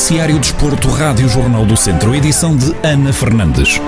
Noticiário Desporto, Rádio Jornal do Centro, edição de Ana Fernandes.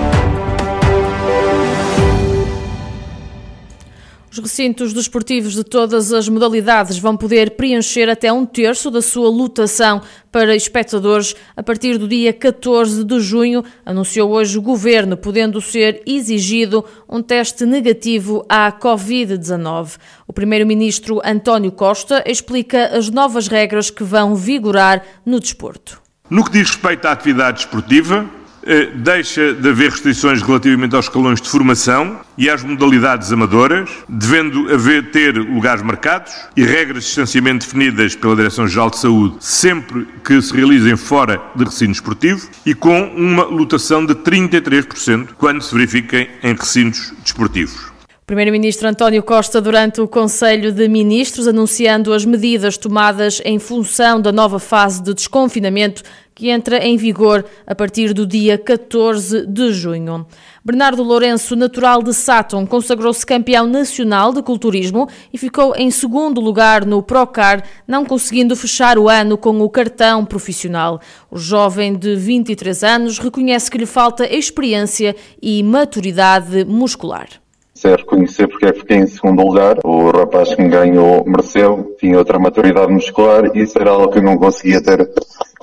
Os recintos desportivos de todas as modalidades vão poder preencher até um terço da sua lotação para espectadores a partir do dia 14 de junho, anunciou hoje o governo, podendo ser exigido um teste negativo à Covid-19. O primeiro-ministro António Costa explica as novas regras que vão vigorar no desporto. No que diz respeito à atividade desportiva, eh, deixa de haver restrições relativamente aos escalões de formação e às modalidades amadoras, devendo haver ter lugares marcados e regras de distanciamento definidas pela Direção-Geral de Saúde sempre que se realizem fora de recinto esportivo e com uma lotação de 33% quando se verifiquem em recintos desportivos. Primeiro-Ministro António Costa, durante o Conselho de Ministros, anunciando as medidas tomadas em função da nova fase de desconfinamento que entra em vigor a partir do dia 14 de junho. Bernardo Lourenço, natural de Sátão, consagrou-se campeão nacional de culturismo e ficou em segundo lugar no Procar, não conseguindo fechar o ano com o cartão profissional. O jovem de 23 anos reconhece que lhe falta experiência e maturidade muscular é reconhecer porque é que fiquei em segundo lugar. O rapaz que me ganhou mereceu, tinha outra maturidade muscular e isso era algo que eu não conseguia ter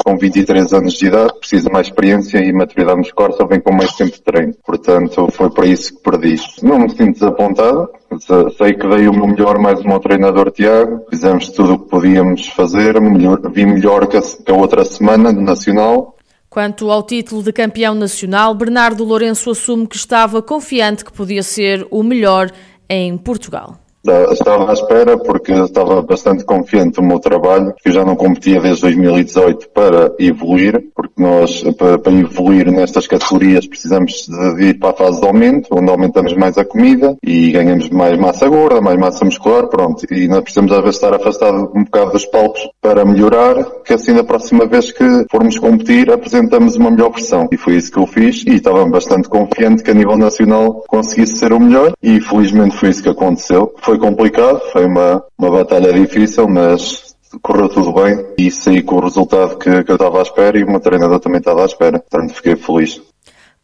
com 23 anos de idade, precisa mais experiência e maturidade muscular só vem com mais tempo de treino. Portanto, foi para isso que perdi. Não me sinto desapontado, sei que dei o meu melhor mais um ao treinador Tiago, fizemos tudo o que podíamos fazer, melhor, vi melhor que a, que a outra semana no Nacional, Quanto ao título de campeão nacional, Bernardo Lourenço assume que estava confiante que podia ser o melhor em Portugal. Estava à espera porque estava bastante confiante no meu trabalho, que já não competia desde 2018 para evoluir, porque nós, para, para evoluir nestas categorias, precisamos de ir para a fase de aumento, onde aumentamos mais a comida e ganhamos mais massa gorda, mais massa muscular, pronto. E nós precisamos às vezes estar afastado um bocado dos palcos para melhorar, que assim da próxima vez que formos competir apresentamos uma melhor versão. E foi isso que eu fiz e estava bastante confiante que a nível nacional conseguisse ser o melhor e felizmente foi isso que aconteceu foi complicado, foi uma, uma batalha difícil, mas correu tudo bem e saí com o resultado que, que eu estava à espera e o meu treinador também estava à espera. Portanto, fiquei feliz.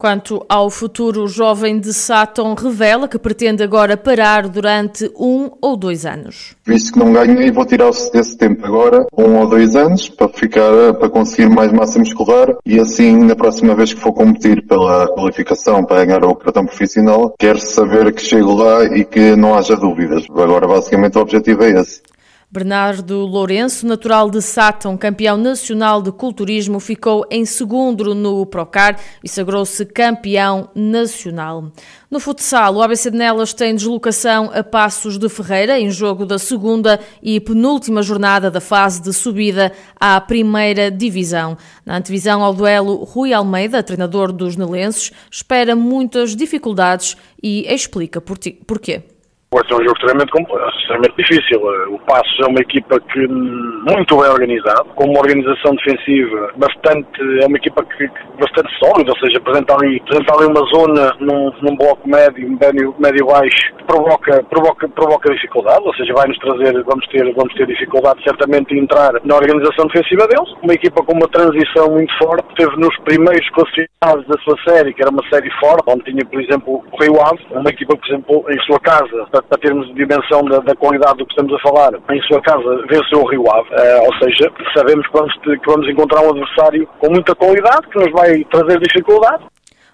Quanto ao futuro, o jovem de Saturn revela que pretende agora parar durante um ou dois anos. Visto que não ganhei, vou tirar esse tempo agora, um ou dois anos, para ficar, para conseguir mais massa muscular e assim, na próxima vez que for competir pela qualificação para ganhar o cartão profissional, quero saber que chego lá e que não haja dúvidas. Agora, basicamente, o objetivo é esse. Bernardo Lourenço, natural de Sátão, campeão nacional de culturismo, ficou em segundo no Procar e sagrou-se campeão nacional. No futsal, o ABC de Nelas tem deslocação a Passos de Ferreira em jogo da segunda e penúltima jornada da fase de subida à primeira divisão. Na antevisão ao duelo, Rui Almeida, treinador dos nelenses, espera muitas dificuldades e explica porquê vai ser um jogo extremamente, extremamente difícil. O Passos é uma equipa que muito bem organizada, com uma organização defensiva bastante, é uma equipa que, bastante sólida, ou seja, apresenta ali, apresenta ali uma zona num, num bloco médio, médio, médio baixo, que provoca, provoca, provoca dificuldade, ou seja, vai nos trazer, vamos ter, vamos ter dificuldade certamente de entrar na organização defensiva deles. Uma equipa com uma transição muito forte, teve nos primeiros classificados da sua série, que era uma série forte, onde tinha, por exemplo, o Rio Ave, uma equipa, por exemplo, em sua casa, para termos dimensão da, da, qualidade do que estamos a falar, em sua casa venceu o Rio Ave, uh, ou seja, sabemos que vamos, que vamos encontrar um adversário com muita qualidade, que nos vai trazer dificuldade.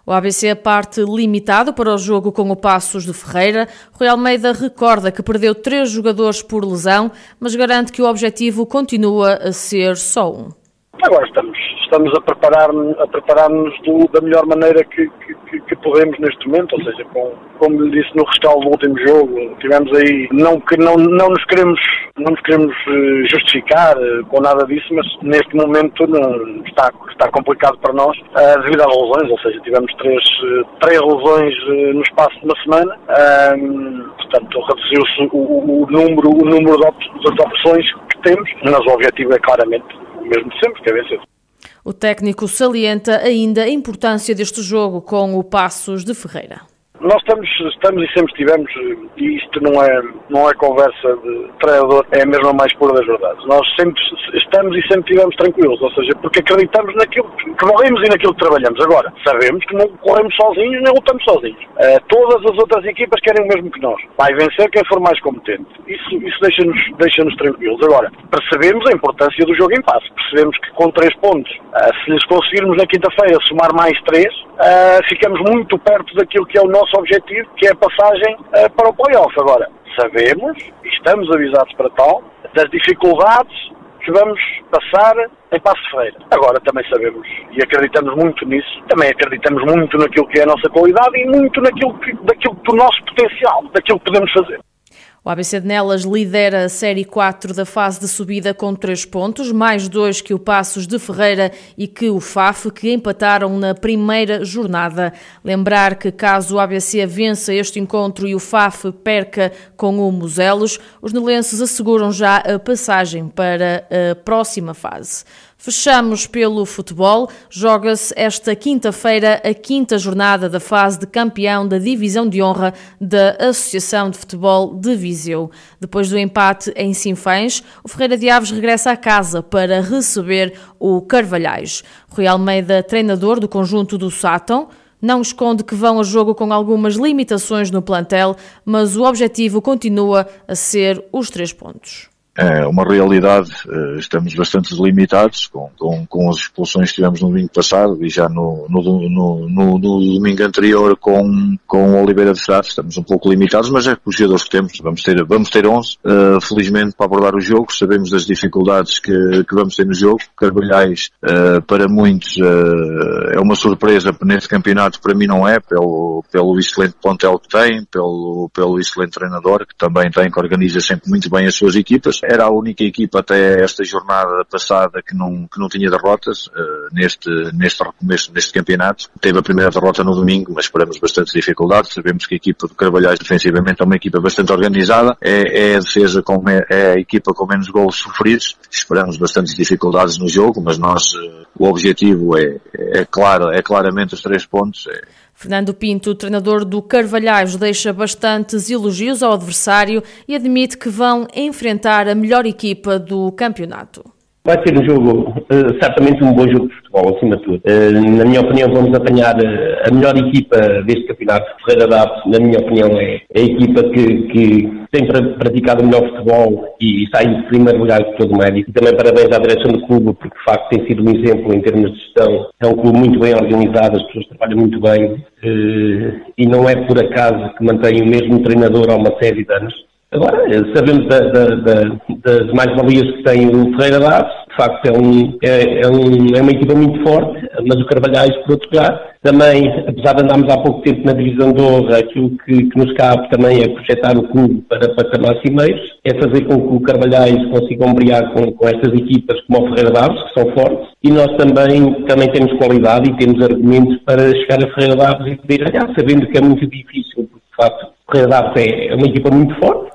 O ABC parte limitado para o jogo com o Passos de Ferreira. Rui Almeida recorda que perdeu três jogadores por lesão, mas garante que o objetivo continua a ser só um. Agora estamos, estamos a preparar-nos preparar da melhor maneira que, que, podemos neste momento, ou seja, com, como lhe disse no rescaldo do último jogo, tivemos aí, não, que não, não nos queremos, não nos queremos eh, justificar eh, com nada disso, mas neste momento não, está, está complicado para nós uh, devido às lesões, ou seja, tivemos três, três lesões no espaço de uma semana, uh, portanto reduziu-se o, o, número, o número de, de opções que temos, mas o objetivo é claramente mesmo de sempre, que é vencer. O técnico salienta ainda a importância deste jogo com o Passos de Ferreira. Nós estamos, estamos e sempre estivemos, e isto não é, não é conversa de treinador, é a mesma mais pura das verdades. Nós sempre estamos e sempre estivemos tranquilos, ou seja, porque acreditamos naquilo que corremos e naquilo que trabalhamos. Agora, sabemos que não corremos sozinhos nem lutamos sozinhos. Uh, todas as outras equipas querem o mesmo que nós. Vai vencer quem for mais competente. Isso, isso deixa-nos deixa tranquilos. Agora, percebemos a importância do jogo em passe. Percebemos que com três pontos, uh, se lhes conseguirmos na quinta-feira somar mais três, uh, ficamos muito perto daquilo que é o nosso objetivo, que é a passagem para o playoff. Agora, sabemos, e estamos avisados para tal, das dificuldades que vamos passar em Passo Ferreira. Agora também sabemos e acreditamos muito nisso, também acreditamos muito naquilo que é a nossa qualidade e muito naquilo que, daquilo do nosso potencial, daquilo que podemos fazer. O ABC de Nelas lidera a Série 4 da fase de subida com 3 pontos, mais dois que o Passos de Ferreira e que o FAF, que empataram na primeira jornada. Lembrar que caso o ABC vença este encontro e o FAF perca com o Muselos, os nelenses asseguram já a passagem para a próxima fase. Fechamos pelo futebol. Joga-se esta quinta-feira a quinta jornada da fase de campeão da Divisão de Honra da Associação de Futebol de Viseu. Depois do empate em Sinfãs, o Ferreira de Aves regressa a casa para receber o Carvalhais. Rui Almeida, treinador do conjunto do Sátão, não esconde que vão a jogo com algumas limitações no plantel, mas o objetivo continua a ser os três pontos é uma realidade, eh, estamos bastante limitados com, com, com as expulsões que tivemos no domingo passado e já no, no, no, no, no domingo anterior com, com Oliveira de Frade, estamos um pouco limitados, mas é com os jogadores que temos, vamos ter, vamos ter 11, uh, eh, felizmente para abordar o jogo, sabemos das dificuldades que, que vamos ter no jogo, Carvalhais uh, para muitos uh, é uma surpresa. Neste campeonato, para mim não é, pelo, pelo excelente plantel que tem, pelo, pelo excelente treinador que também tem, que organiza sempre muito bem as suas equipas, era a única equipa até esta jornada passada que não, que não tinha derrotas uh, neste, neste recomeço deste campeonato. Teve a primeira derrota no domingo, mas esperamos bastante dificuldades. Sabemos que a equipa de Carvalhais defensivamente é uma equipa bastante organizada, é, é a defesa com, é a equipa com menos gols sofridos. Esperamos bastantes dificuldades no jogo, mas nós, uh, o objetivo é, é claro, é claramente os três pontos. É, Fernando Pinto, treinador do Carvalhais, deixa bastantes elogios ao adversário e admite que vão enfrentar a melhor equipa do campeonato. Vai ser um jogo, uh, certamente um bom jogo de futebol, acima de tudo. Uh, na minha opinião, vamos apanhar uh, a melhor equipa deste campeonato. Ferreira Daves, na minha opinião, é, a equipa que, que tem praticado o melhor futebol e está em primeiro lugar de todo o médio. E também parabéns à direção do clube, porque de facto tem sido um exemplo em termos de gestão. É um clube muito bem organizado, as pessoas trabalham muito bem e não é por acaso que mantém o mesmo treinador há uma série de anos. Agora, sabemos da, da, da, das mais-valias que tem o Ferreira Daves, de facto é, um, é, é, um, é, uma equipa muito forte, mas o Carvalhais, por outro lado, também, apesar de andarmos há pouco tempo na divisão de honra, aquilo que, que nos cabe também é projetar o clube para patamares cimeiros, é fazer com que o Carvalhais consiga ombrear com, com estas equipas como o Ferreira Daves, que são fortes, e nós também, também temos qualidade e temos argumentos para chegar a Ferreira Daves e poder ganhar, sabendo que é muito difícil, porque de facto o Ferreira Daves é, é uma equipa muito forte,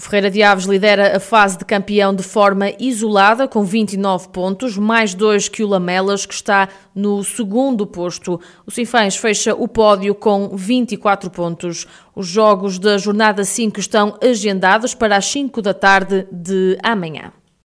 Ferreira de Aves lidera a fase de campeão de forma isolada, com 29 pontos, mais dois que o Lamelas, que está no segundo posto. O Sinfãs fecha o pódio com 24 pontos. Os jogos da jornada 5 estão agendados para as 5 da tarde de amanhã.